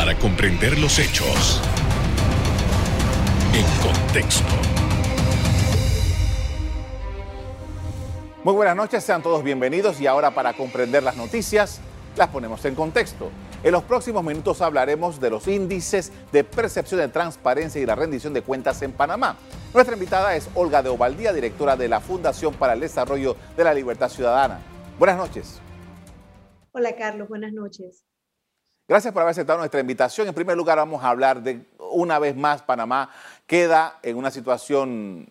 para comprender los hechos en contexto. Muy buenas noches, sean todos bienvenidos y ahora para comprender las noticias las ponemos en contexto. En los próximos minutos hablaremos de los índices de percepción de transparencia y la rendición de cuentas en Panamá. Nuestra invitada es Olga de Ovaldía, directora de la Fundación para el Desarrollo de la Libertad Ciudadana. Buenas noches. Hola Carlos, buenas noches. Gracias por haber aceptado nuestra invitación. En primer lugar, vamos a hablar de una vez más Panamá queda en una situación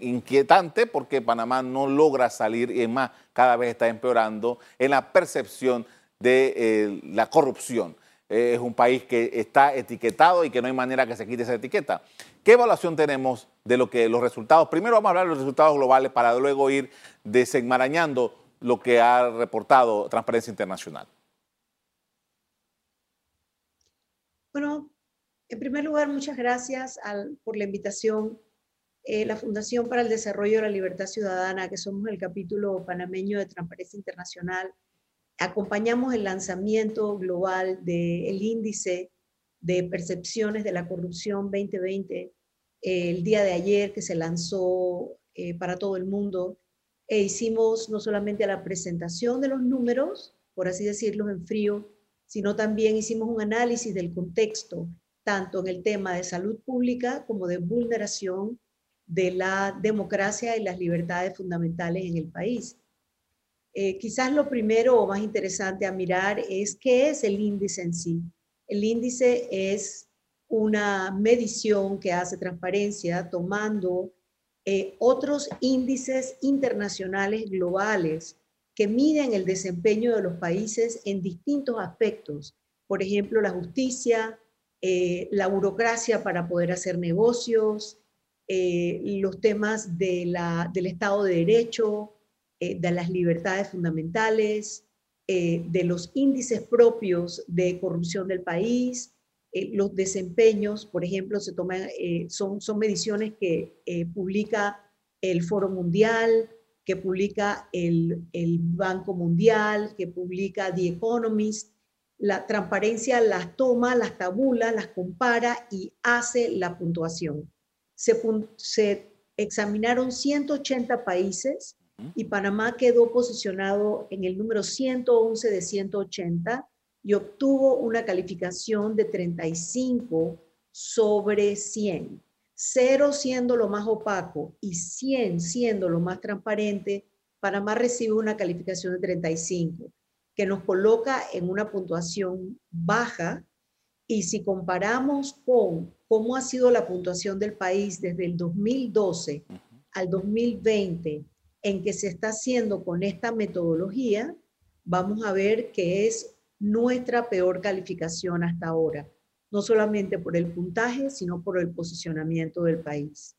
inquietante porque Panamá no logra salir y es más, cada vez está empeorando en la percepción de eh, la corrupción. es un país que está etiquetado y que no hay manera que se quite esa etiqueta. ¿Qué evaluación tenemos de lo que los resultados? Primero vamos a hablar de los resultados globales para luego ir desenmarañando lo que ha reportado Transparencia Internacional. Bueno, en primer lugar, muchas gracias por la invitación. Eh, la Fundación para el Desarrollo de la Libertad Ciudadana, que somos el capítulo panameño de Transparencia Internacional, acompañamos el lanzamiento global del índice de percepciones de la corrupción 2020 eh, el día de ayer que se lanzó eh, para todo el mundo. E hicimos no solamente la presentación de los números, por así decirlo, en frío, sino también hicimos un análisis del contexto, tanto en el tema de salud pública como de vulneración de la democracia y las libertades fundamentales en el país. Eh, quizás lo primero o más interesante a mirar es qué es el índice en sí. El índice es una medición que hace transparencia tomando eh, otros índices internacionales globales que miden el desempeño de los países en distintos aspectos. Por ejemplo, la justicia, eh, la burocracia para poder hacer negocios, los temas del Estado de Derecho, eh, de las libertades fundamentales, eh, de los índices propios de corrupción del país, eh, los desempeños, por ejemplo, se toman, son, son mediciones que publica el Foro Mundial, que publica el, el, Banco Mundial, que publica The Economist. La transparencia las toma, las tabula, las compara y hace la puntuación. Se, se examinaron 180 países y Panamá quedó posicionado en el número 111 de 180 y obtuvo una calificación de 35 sobre 100. 0 siendo lo más opaco y 100 siendo lo más transparente, Panamá recibe una calificación de 35, que nos coloca en una puntuación baja. Y si comparamos con cómo ha sido la puntuación del país desde el 2012 al 2020 en que se está haciendo con esta metodología, vamos a ver que es nuestra peor calificación hasta ahora, no solamente por el puntaje, sino por el posicionamiento del país.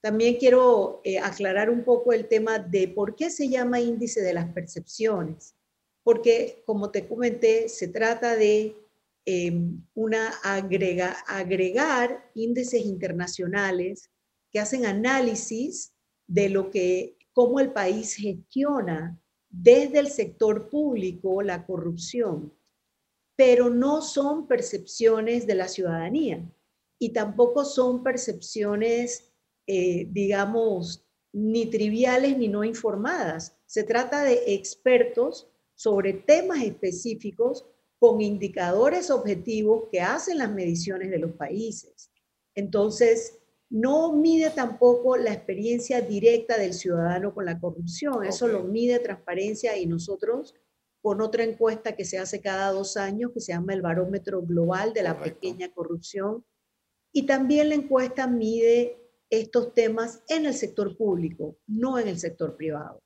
También quiero eh, aclarar un poco el tema de por qué se llama índice de las percepciones, porque como te comenté, se trata de em, una agrega, agregar índices internacionales que hacen análisis de lo que cómo el país gestiona desde el sector público la corrupción, pero no son percepciones de la ciudadanía y tampoco son percepciones, eh, digamos, ni triviales ni no informadas. Se trata de expertos sobre temas específicos con indicadores objetivos que hacen las mediciones de los países. Entonces, no mide tampoco la experiencia directa del ciudadano con la corrupción, eso lo mide transparencia y nosotros con otra encuesta que se hace cada dos años, que se llama el barómetro global de la pequeña corrupción. Y también la encuesta mide estos temas en el sector público, no en el sector privado.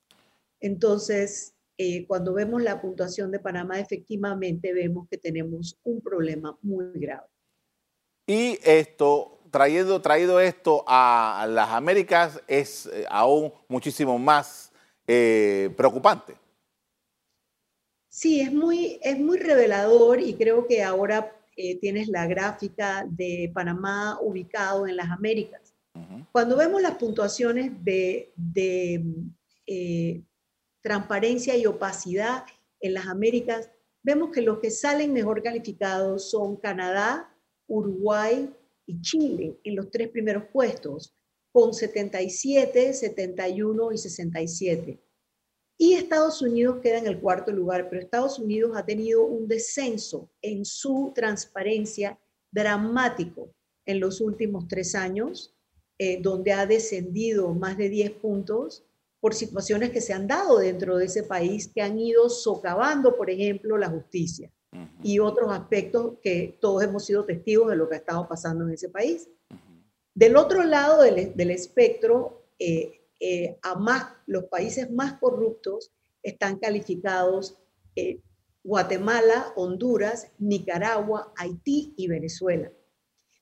Entonces, eh, cuando vemos la puntuación de Panamá, efectivamente vemos que tenemos un problema muy grave. Y esto trayendo, traído esto a las Américas es eh, aún muchísimo más eh, preocupante. Sí, es muy, es muy revelador y creo que ahora eh, tienes la gráfica de Panamá ubicado en las Américas. Cuando vemos las puntuaciones de, de transparencia y opacidad en las Américas, vemos que los que salen mejor calificados son Canadá, Uruguay y Chile en los tres primeros puestos, con 77, 71 y 67. Y Estados Unidos queda en el cuarto lugar, pero Estados Unidos ha tenido un descenso en su transparencia dramático en los últimos tres años, eh, donde ha descendido más de 10 puntos por situaciones que se han dado dentro de ese país que han ido socavando, por ejemplo, la justicia y otros aspectos que todos hemos sido testigos de lo que ha estado pasando en ese país. Del otro lado del, del espectro, eh, eh, a más, los países más corruptos están calificados eh, Guatemala, Honduras, Nicaragua, Haití y Venezuela.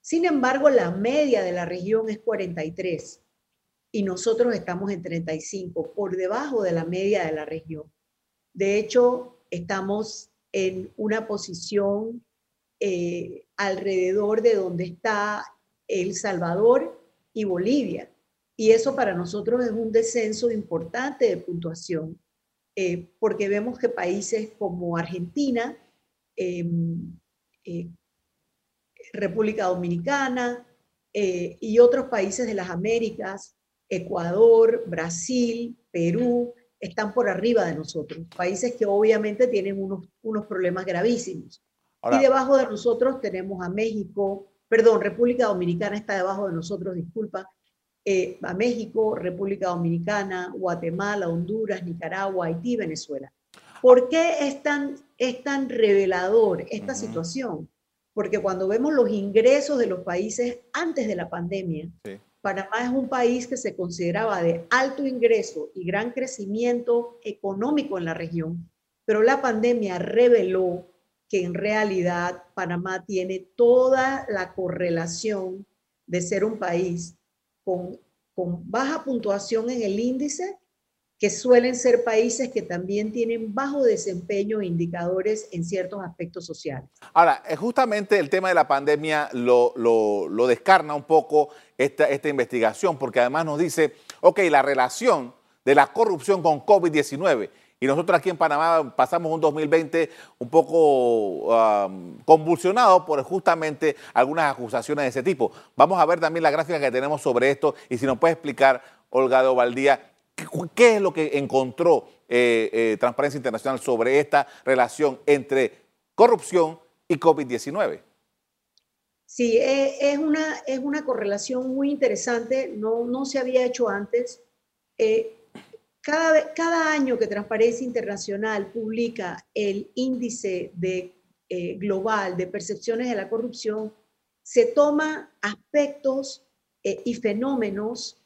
Sin embargo, la media de la región es 43 y nosotros estamos en 35, por debajo de la media de la región. De hecho, estamos en una posición eh, alrededor de donde está El Salvador y Bolivia. Y eso para nosotros es un descenso importante de puntuación, eh, porque vemos que países como Argentina, em, eh, República Dominicana y otros países de las Américas, Ecuador, Brasil, Perú, están por arriba de nosotros, países que obviamente tienen unos, unos problemas gravísimos. y debajo de nosotros tenemos a México, perdón, República Dominicana está debajo de nosotros, disculpa, eh, a México, República Dominicana, Guatemala, Honduras, Nicaragua, Haití, Venezuela. ¿Por qué es tan, es tan revelador esta situación? Porque cuando vemos los ingresos de los países antes de la pandemia, Panamá es un país que se consideraba de alto ingreso y gran crecimiento económico en la región, pero la pandemia reveló que en realidad Panamá tiene toda la correlación de ser un país con, baja puntuación en el índice, que suelen ser países que también tienen bajo desempeño e indicadores en ciertos aspectos sociales. Ahora, eh, justamente el tema de la pandemia lo descarna un poco esta, esta investigación, porque además nos dice, ok, la relación de la corrupción con COVID-19. Y nosotros aquí en Panamá pasamos un 2020 un poco convulsionado por justamente algunas acusaciones de ese tipo. Vamos a ver también la gráfica que tenemos sobre esto y si nos puede explicar, Olga de Ovaldía, qué, es lo que encontró eh, eh, Transparencia Internacional sobre esta relación entre corrupción y COVID-19. Sí, eh, es una, es una correlación muy interesante, no, no se había hecho antes. Cada, cada año que Transparencia Internacional publica el índice de, eh, global de percepciones de la corrupción, se toma aspectos y fenómenos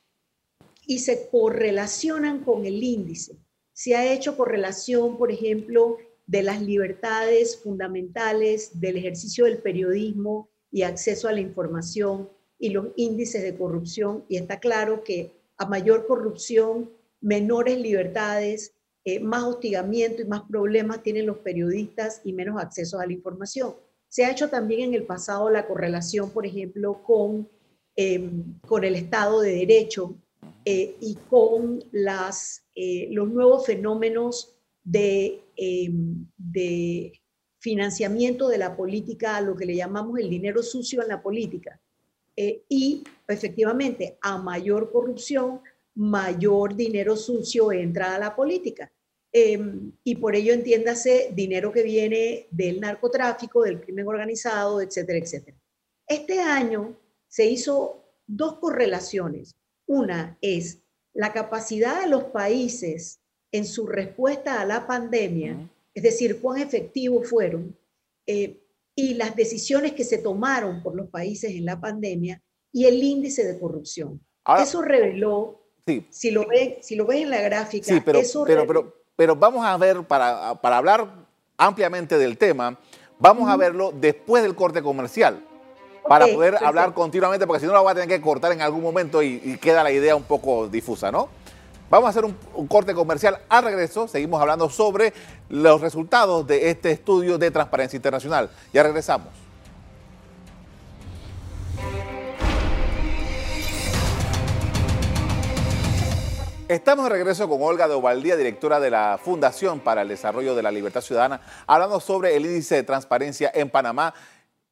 y se correlacionan con el índice. Se ha hecho correlación, por ejemplo, de las libertades fundamentales, del ejercicio del periodismo, y acceso a la información y los índices de corrupción. Y está claro que a mayor corrupción, menores libertades, eh, más hostigamiento y más problemas tienen los periodistas y menos acceso a la información. Se ha hecho también en el pasado la correlación, por ejemplo, con, em, con el Estado de Derecho eh, y con eh, los nuevos fenómenos de, em, de financiamiento de la política, lo que le llamamos el dinero sucio en la política. Y efectivamente, a mayor corrupción, mayor dinero sucio entra a la política. Em, y por ello entiéndase dinero que viene del narcotráfico, del crimen organizado, etcétera, etcétera. Este año se hizo dos correlaciones. Una es la capacidad de los países en su respuesta a la pandemia es decir, cuán efectivos fueron eh, y las decisiones que se tomaron por los países en la pandemia y el índice de corrupción. eso reveló, si, lo ven, si lo ven en la gráfica, sí, pero, pero, pero, vamos a ver, para, para hablar ampliamente del tema, vamos a verlo después del corte comercial para poder hablar continuamente, porque si no la voy a tener que cortar en algún momento y, queda la idea un poco difusa, ¿no? Vamos a hacer un, corte comercial. Al regreso, seguimos hablando sobre los resultados de este estudio de Transparencia Internacional. Ya regresamos. Estamos de regreso con Olga de Ovaldía, directora de la Fundación para el Desarrollo de la Libertad Ciudadana, hablando sobre el índice de transparencia en Panamá.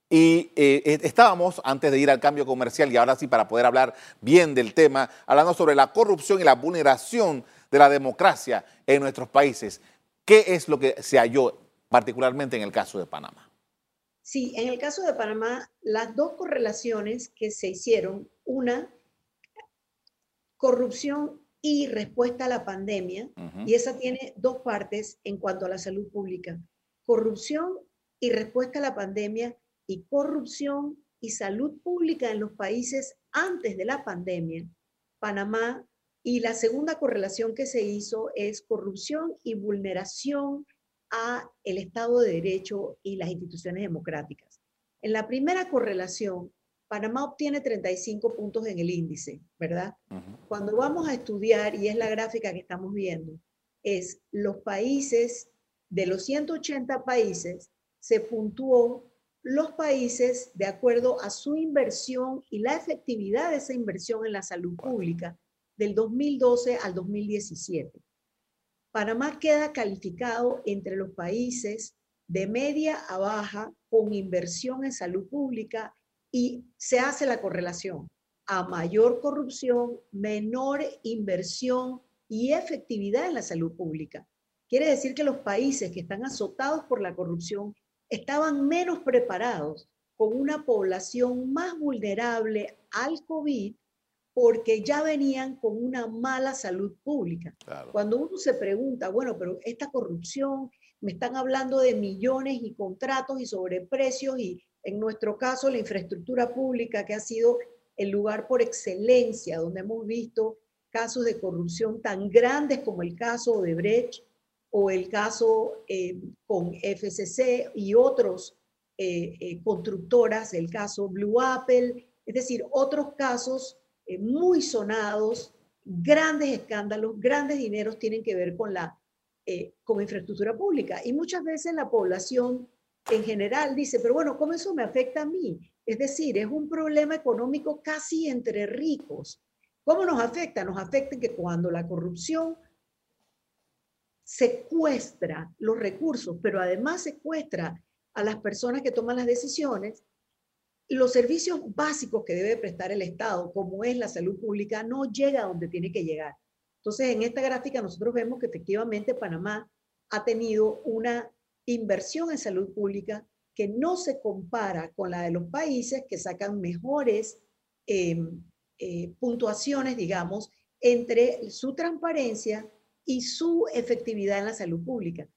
Y eh, estábamos, antes de ir al cambio comercial, y ahora sí para poder hablar bien del tema, hablando sobre la corrupción y la vulneración de la democracia en nuestros países. ¿Qué es lo que se halló particularmente en el caso de Panamá? Sí, en el caso de Panamá, las dos correlaciones que se hicieron, una, corrupción y respuesta a la pandemia, y esa tiene dos partes en cuanto a la salud pública, corrupción y respuesta a la pandemia y corrupción y salud pública en los países antes de la pandemia, Panamá, y la segunda correlación que se hizo es corrupción y vulneración a el Estado de Derecho y las instituciones democráticas. En la primera correlación, Panamá obtiene 35 puntos en el índice, ¿verdad? Cuando vamos a estudiar, y es la gráfica que estamos viendo, es los países, de los 180 países, se puntuó los países de acuerdo a su inversión y la efectividad de esa inversión en la salud pública del 2012 al 2017. Panamá queda calificado entre los países de media a baja con inversión en salud pública y se hace la correlación. A mayor corrupción, menor inversión y efectividad en la salud pública. Quiere decir que los países que están azotados por la corrupción estaban menos preparados con una población más vulnerable al COVID porque ya venían con una mala salud pública. Cuando uno se pregunta, bueno, pero esta corrupción, me están hablando de millones y contratos y sobreprecios y en nuestro caso, la infraestructura pública, que ha sido el lugar por excelencia, donde hemos visto casos de corrupción tan grandes como el caso de Brecht o el caso eh, con FCC y otros eh, eh, constructoras, el caso Blue Apple, es decir, otros casos muy sonados, grandes escándalos, grandes dineros tienen que ver con la con infraestructura pública. Y muchas veces la población en general dice, pero bueno, ¿cómo eso me afecta a mí? Es decir, es un problema económico casi entre ricos. ¿Cómo nos afecta? Nos afecta que cuando la corrupción secuestra los recursos, pero además secuestra a las personas que toman las decisiones, los servicios básicos que debe prestar el Estado, como es la salud pública, no llega a donde tiene que llegar. Entonces, en esta gráfica nosotros vemos que efectivamente Panamá ha tenido una inversión en salud pública que no se compara con la de los países que sacan mejores em, eh, puntuaciones, digamos, entre su transparencia y su efectividad en la salud pública.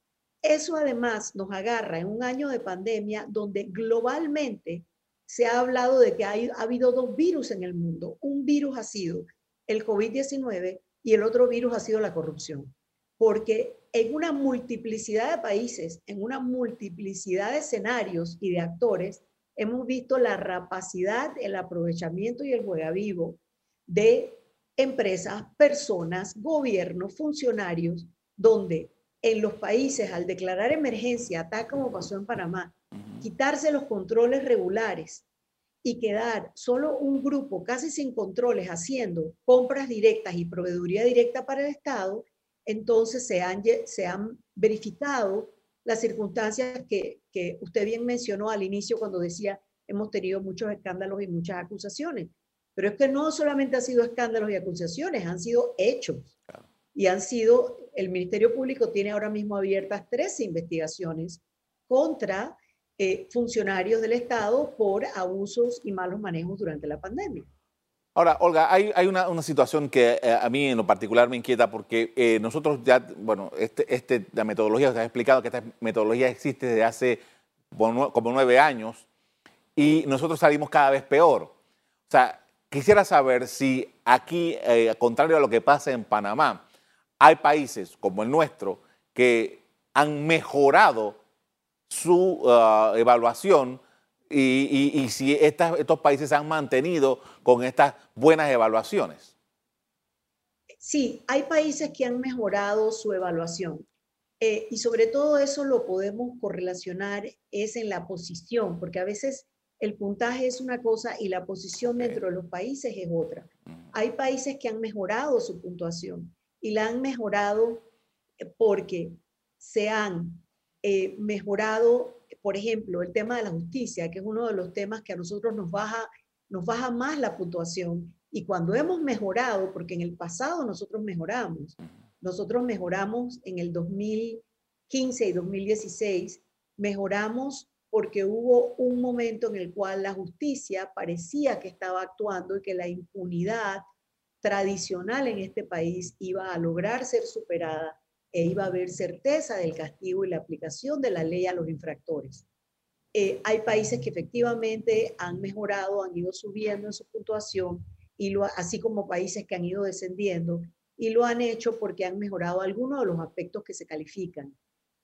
Eso además nos agarra en un año de pandemia donde globalmente se ha hablado de que ha habido dos virus en el mundo. Un virus ha sido el COVID-19 y el otro virus ha sido la corrupción porque en una multiplicidad de países, en una multiplicidad de escenarios y de actores, hemos visto la rapacidad, el aprovechamiento y el vivo de empresas, personas, gobiernos, funcionarios, donde en los países al declarar emergencia, tal como pasó en Panamá, quitarse los controles regulares y quedar solo un grupo casi sin controles haciendo compras directas y proveeduría directa para el Estado, entonces se han, se han verificado las circunstancias que, que usted bien mencionó al inicio cuando decía hemos tenido muchos escándalos y muchas acusaciones. Pero es que no solamente han sido escándalos y acusaciones, han sido hechos. Y han sido, el Ministerio Público tiene ahora mismo abiertas tres investigaciones contra eh, funcionarios del Estado por abusos y malos manejos durante la pandemia. Ahora, Olga, hay, una, situación que eh, a mí en lo particular me inquieta porque eh, nosotros ya, bueno, este, este, la metodología, usted ha explicado que esta metodología existe desde hace como nueve años y nosotros salimos cada vez peor. O sea, quisiera saber si aquí, eh, contrario a lo que pasa en Panamá, hay países como el nuestro que han mejorado su ah, evaluación y, si estos países se han mantenido con estas buenas evaluaciones. Sí, hay países que han mejorado su evaluación. Eh, y sobre todo eso lo podemos correlacionar es en la posición, porque a veces el puntaje es una cosa y la posición dentro de los países es otra. Hay países que han mejorado su puntuación y la han mejorado eh, porque se han eh, mejorado, por ejemplo, el tema de la justicia, que es uno de los temas que a nosotros nos baja, nos baja más la puntuación. Y cuando hemos mejorado, porque en el pasado nosotros mejoramos, nosotros mejoramos en el 2015 y 2016, mejoramos porque hubo un momento en el cual la justicia parecía que estaba actuando y que la impunidad tradicional en este país iba a lograr ser superada e iba a haber certeza del castigo y la aplicación de la ley a los infractores. Eh, hay países que efectivamente han mejorado, han ido subiendo en su puntuación, y lo, así como países que han ido descendiendo, y lo han hecho porque han mejorado algunos de los aspectos que se califican.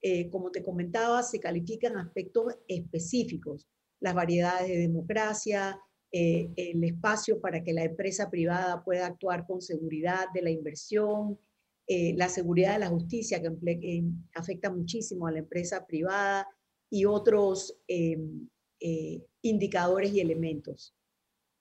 Eh, como te comentaba, se califican aspectos específicos, las variedades de democracia, eh, el espacio para que la empresa privada pueda actuar con seguridad de la inversión, eh, la seguridad de la justicia que afecta muchísimo a la empresa privada y otros indicadores y elementos.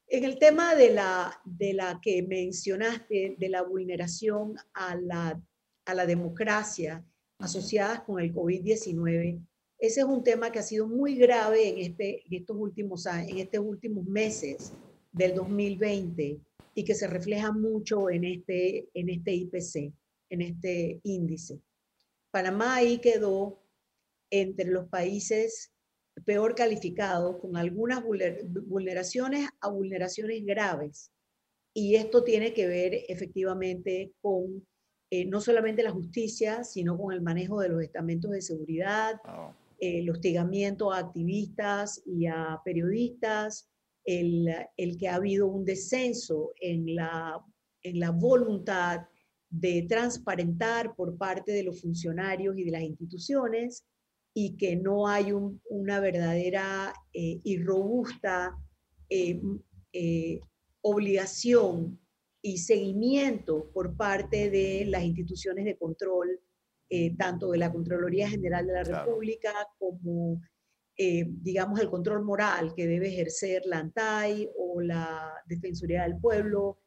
En el tema de la, de la que mencionaste, de la vulneración a la, a la democracia, asociadas con el COVID-19. Ese es un tema que ha sido muy grave en, este, en, estos últimos en estos últimos meses del 2020 y que se refleja mucho en este, en este IPC, en este índice. Panamá ahí quedó entre los países peor calificados, con algunas vulneraciones a vulneraciones graves. Y esto tiene que ver efectivamente con eh, no solamente la justicia, sino con el manejo de los estamentos de seguridad, oh. el hostigamiento a activistas y a periodistas, el, el, que ha habido un descenso en la, en la voluntad de transparentar por parte de los funcionarios y de las instituciones y que no hay una verdadera eh, y robusta eh, obligación y seguimiento por parte de las instituciones de control, eh, tanto de la Contraloría General de la República como, eh, digamos, el control moral que debe ejercer la ANTAI o la Defensoría del Pueblo.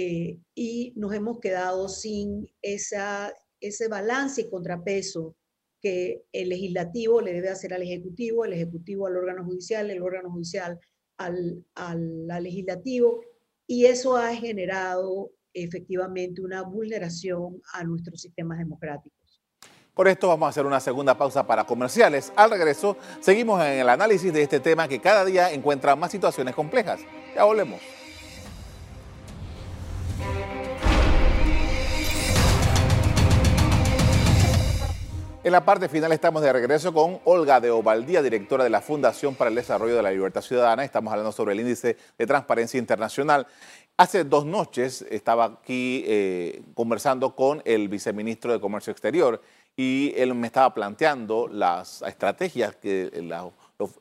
Eh, y nos hemos quedado sin esa, ese balance y contrapeso que el legislativo le debe hacer al ejecutivo, el ejecutivo al órgano judicial, el órgano judicial al, al, al legislativo y eso ha generado efectivamente una vulneración a nuestros sistemas democráticos. Por esto vamos a hacer una segunda pausa para comerciales. Al regreso, seguimos en el análisis de este tema que cada día encuentra más situaciones complejas. Ya volvemos. En la parte final estamos de regreso con Olga de Ovaldía, directora de la Fundación para el Desarrollo de la Libertad Ciudadana. Estamos hablando sobre el índice de transparencia internacional. Hace dos noches estaba aquí eh, conversando con el viceministro de Comercio Exterior y él me estaba planteando las estrategias que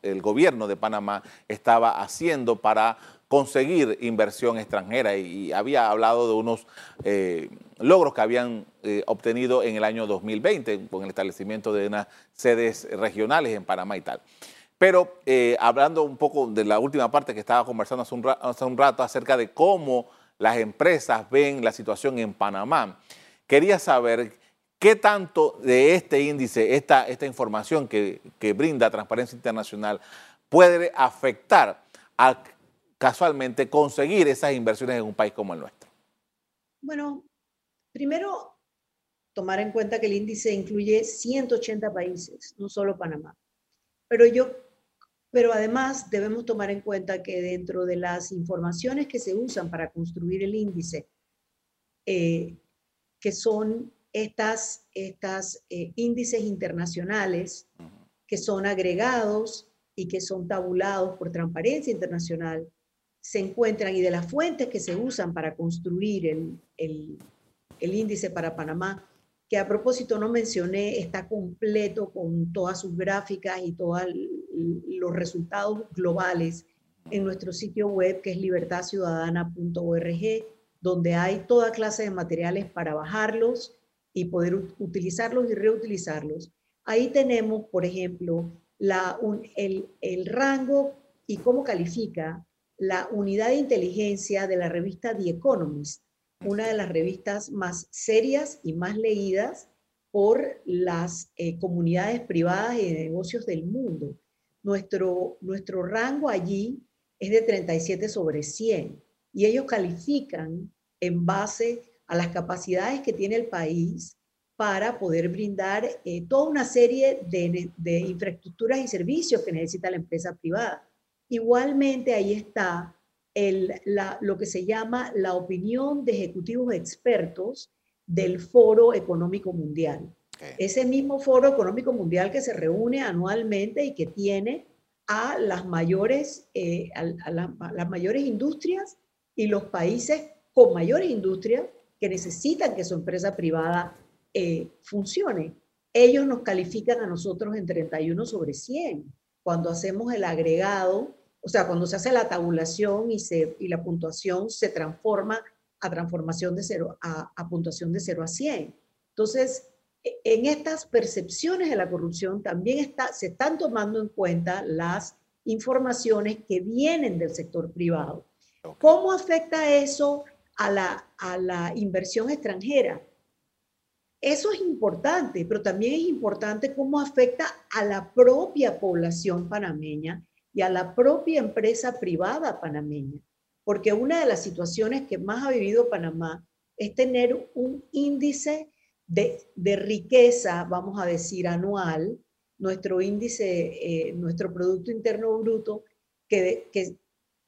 el gobierno de Panamá estaba haciendo para conseguir inversión extranjera y, había hablado de unos eh, logros que habían eh, obtenido en el año 2020 con el establecimiento de unas sedes regionales en Panamá y tal. Pero eh, hablando un poco de la última parte que estaba conversando hace un, hace un, rato acerca de cómo las empresas ven la situación en Panamá, quería saber qué tanto de este índice, esta, esta información que, que brinda Transparencia Internacional, puede afectar a casualmente conseguir esas inversiones en un país como el nuestro? Bueno, primero tomar en cuenta que el índice incluye 180 países, no solo Panamá. Pero yo pero además debemos tomar en cuenta que dentro de las informaciones que se usan para construir el índice, eh, que son estas, estas eh, índices internacionales que son agregados y que son tabulados por Transparencia Internacional, se encuentran y de las fuentes que se usan para construir el, el, el índice para Panamá, que a propósito no mencioné, está completo con todas sus gráficas y todos los resultados globales en nuestro sitio web que es libertadciudadana.org, donde hay toda clase de materiales para bajarlos y poder utilizarlos y reutilizarlos. Ahí tenemos, por ejemplo, la, el, el rango y cómo califica la unidad de inteligencia de la revista The Economist una de las revistas más serias y más leídas por las eh, comunidades privadas y de negocios del mundo. Nuestro, nuestro rango allí es de 37 sobre 100 y ellos califican en base a las capacidades que tiene el país para poder brindar eh, toda una serie de, de, infraestructuras y servicios que necesita la empresa privada. Igualmente ahí está el, la, lo que se llama la opinión de ejecutivos expertos del Foro Económico Mundial. Ese mismo Foro Económico Mundial que se reúne anualmente y que tiene a las mayores, eh, a, las mayores industrias y los países con mayores industrias que necesitan que su empresa privada eh, funcione. Ellos nos califican a nosotros en 31 sobre 100. Cuando hacemos el agregado, o sea, cuando se hace la tabulación y, se, y la puntuación se transforma a transformación de cero, a, a puntuación de 0 a 100. Entonces, e, en estas percepciones de la corrupción también está, se están tomando en cuenta las informaciones que vienen del sector privado. ¿Cómo afecta eso a la, a la inversión extranjera? Eso es importante, pero también es importante cómo afecta a la propia población panameña y a la propia empresa privada panameña. Porque una de las situaciones que más ha vivido Panamá es tener un índice de, riqueza, vamos a decir, anual, nuestro índice, eh, nuestro Producto Interno Bruto, que, que,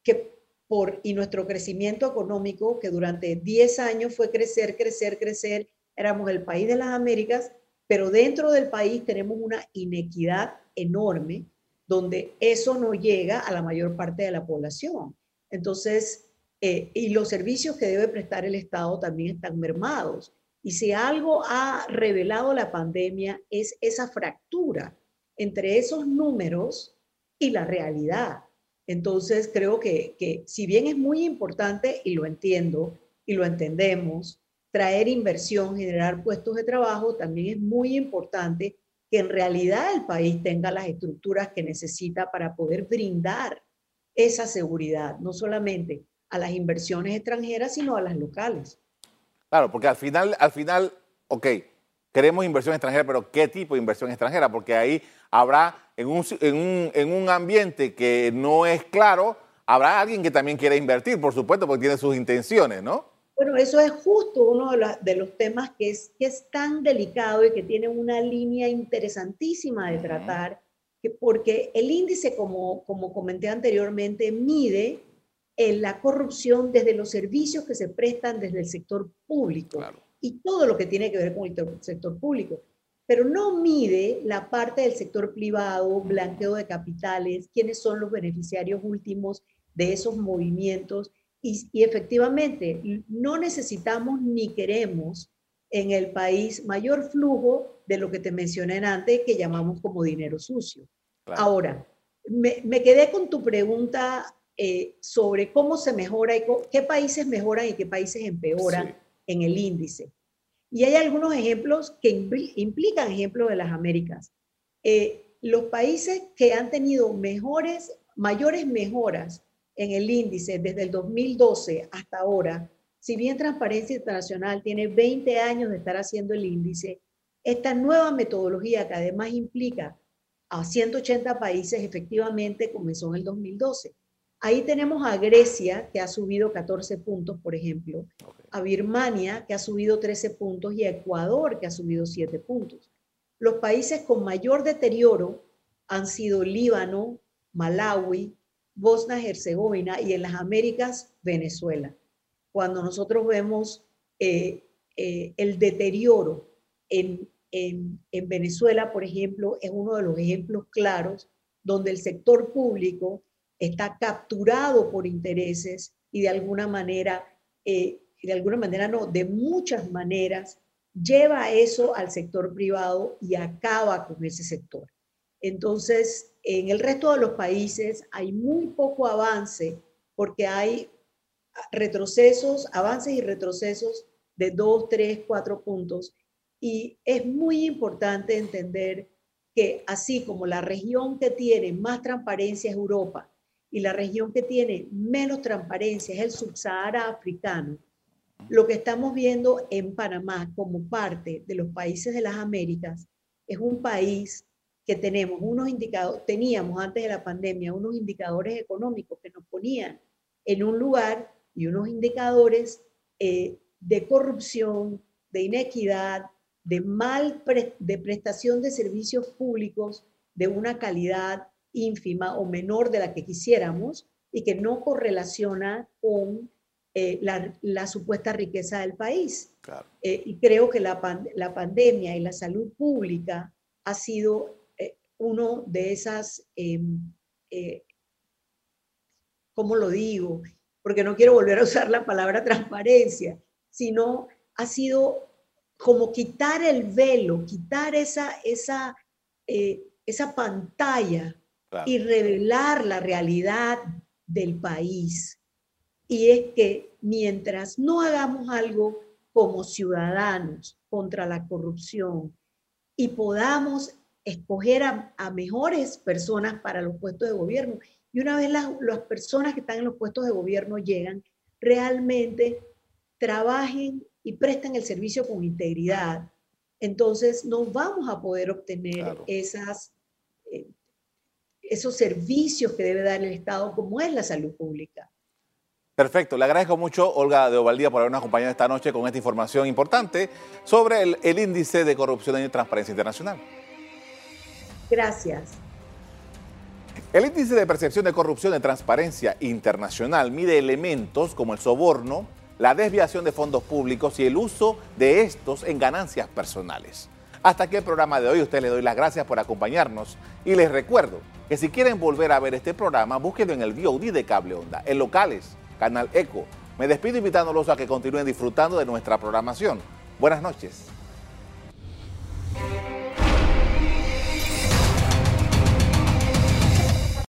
que por, y nuestro crecimiento económico, que durante 10 años fue crecer, crecer, crecer, éramos el país de las Américas, pero dentro del país tenemos una inequidad enorme donde eso no llega a la mayor parte de la población. Entonces, eh, y los servicios que debe prestar el Estado también están mermados. Y si algo ha revelado la pandemia es esa fractura entre esos números y la realidad. Entonces, creo que, que si bien es muy importante, y lo entiendo, y lo entendemos, traer inversión, generar puestos de trabajo, también es muy importante que en realidad el país tenga las estructuras que necesita para poder brindar esa seguridad, no solamente a las inversiones extranjeras, sino a las locales. Claro, porque al final, al final, ok, queremos inversión extranjera, pero ¿qué tipo de inversión extranjera? Porque ahí habrá, en un, en un, en un ambiente que no es claro, habrá alguien que también quiera invertir, por supuesto, porque tiene sus intenciones, ¿no? Bueno, eso es justo uno de, los temas que es, que es tan delicado y que tiene una línea interesantísima de tratar, que porque el índice, como, como comenté anteriormente, mide en la corrupción desde los servicios que se prestan desde el sector público y todo lo que tiene que ver con el sector público, pero no mide la parte del sector privado, blanqueo de capitales, quiénes son los beneficiarios últimos de esos movimientos y, efectivamente, no necesitamos ni queremos en el país mayor flujo de lo que te mencioné antes, que llamamos como dinero sucio. Ahora, me, me, quedé con tu pregunta eh, sobre cómo se mejora y qué países mejoran y qué países empeoran en el índice. Y hay algunos ejemplos que implican ejemplos de las Américas. Eh, los países que han tenido mejores, mayores mejoras en el índice desde el 2012 hasta ahora, si bien Transparencia Internacional tiene 20 años de estar haciendo el índice, esta nueva metodología que además implica a 180 países efectivamente comenzó en el 2012. Ahí tenemos a Grecia, que ha subido 14 puntos, por ejemplo, a Birmania, que ha subido 13 puntos, y a Ecuador, que ha subido 7 puntos. Los países con mayor deterioro han sido Líbano, Malawi, Bosnia-Herzegovina y en las Américas, Venezuela. Cuando nosotros vemos eh, eh, el deterioro en, en, en Venezuela, por ejemplo, es uno de los ejemplos claros donde el sector público está capturado por intereses y de alguna manera, eh, de alguna manera no, de muchas maneras, lleva eso al sector privado y acaba con ese sector. Entonces, en el resto de los países hay muy poco avance porque hay retrocesos, avances y retrocesos de dos, tres, cuatro puntos. Y es muy importante entender que así como la región que tiene más transparencia es Europa y la región que tiene menos transparencia es el subsahara africano, Lo que estamos viendo en Panamá como parte de los países de las Américas es un país que tenemos unos indicadores, teníamos antes de la pandemia unos indicadores económicos que nos ponían en un lugar y unos indicadores eh, de corrupción, de inequidad, de mal de prestación de servicios públicos de una calidad ínfima o menor de la que quisiéramos y que no correlaciona con eh, la, supuesta riqueza del país. Eh, y creo que la, la, pandemia y la salud pública ha sido uno de esas, em, ¿cómo lo digo? Porque no quiero volver a usar la palabra transparencia, sino ha sido como quitar el velo, quitar esa, esa, esa pantalla y revelar la realidad del país. Y es que mientras no hagamos algo como ciudadanos contra la corrupción y podamos escoger a, mejores personas para los puestos de gobierno, y una vez las, las personas que están en los puestos de gobierno llegan, realmente trabajen y presten el servicio con integridad, entonces no vamos a poder obtener esas eh, esos servicios que debe dar el Estado, como es la salud pública. Perfecto, le agradezco mucho, Olga de Ovaldía, por habernos acompañado esta noche con esta información importante sobre el, el índice de corrupción y transparencia internacional. Gracias. El índice de percepción de corrupción y transparencia internacional mide elementos como el soborno, la desviación de fondos públicos y el uso de estos en ganancias personales. Hasta aquí el programa de hoy. Usted le doy las gracias por acompañarnos y les recuerdo que si quieren volver a ver este programa, búsquenlo en el VOD de Cable Onda, en locales, Canal Eco. Me despido invitándolos a que continúen disfrutando de nuestra programación. Buenas noches.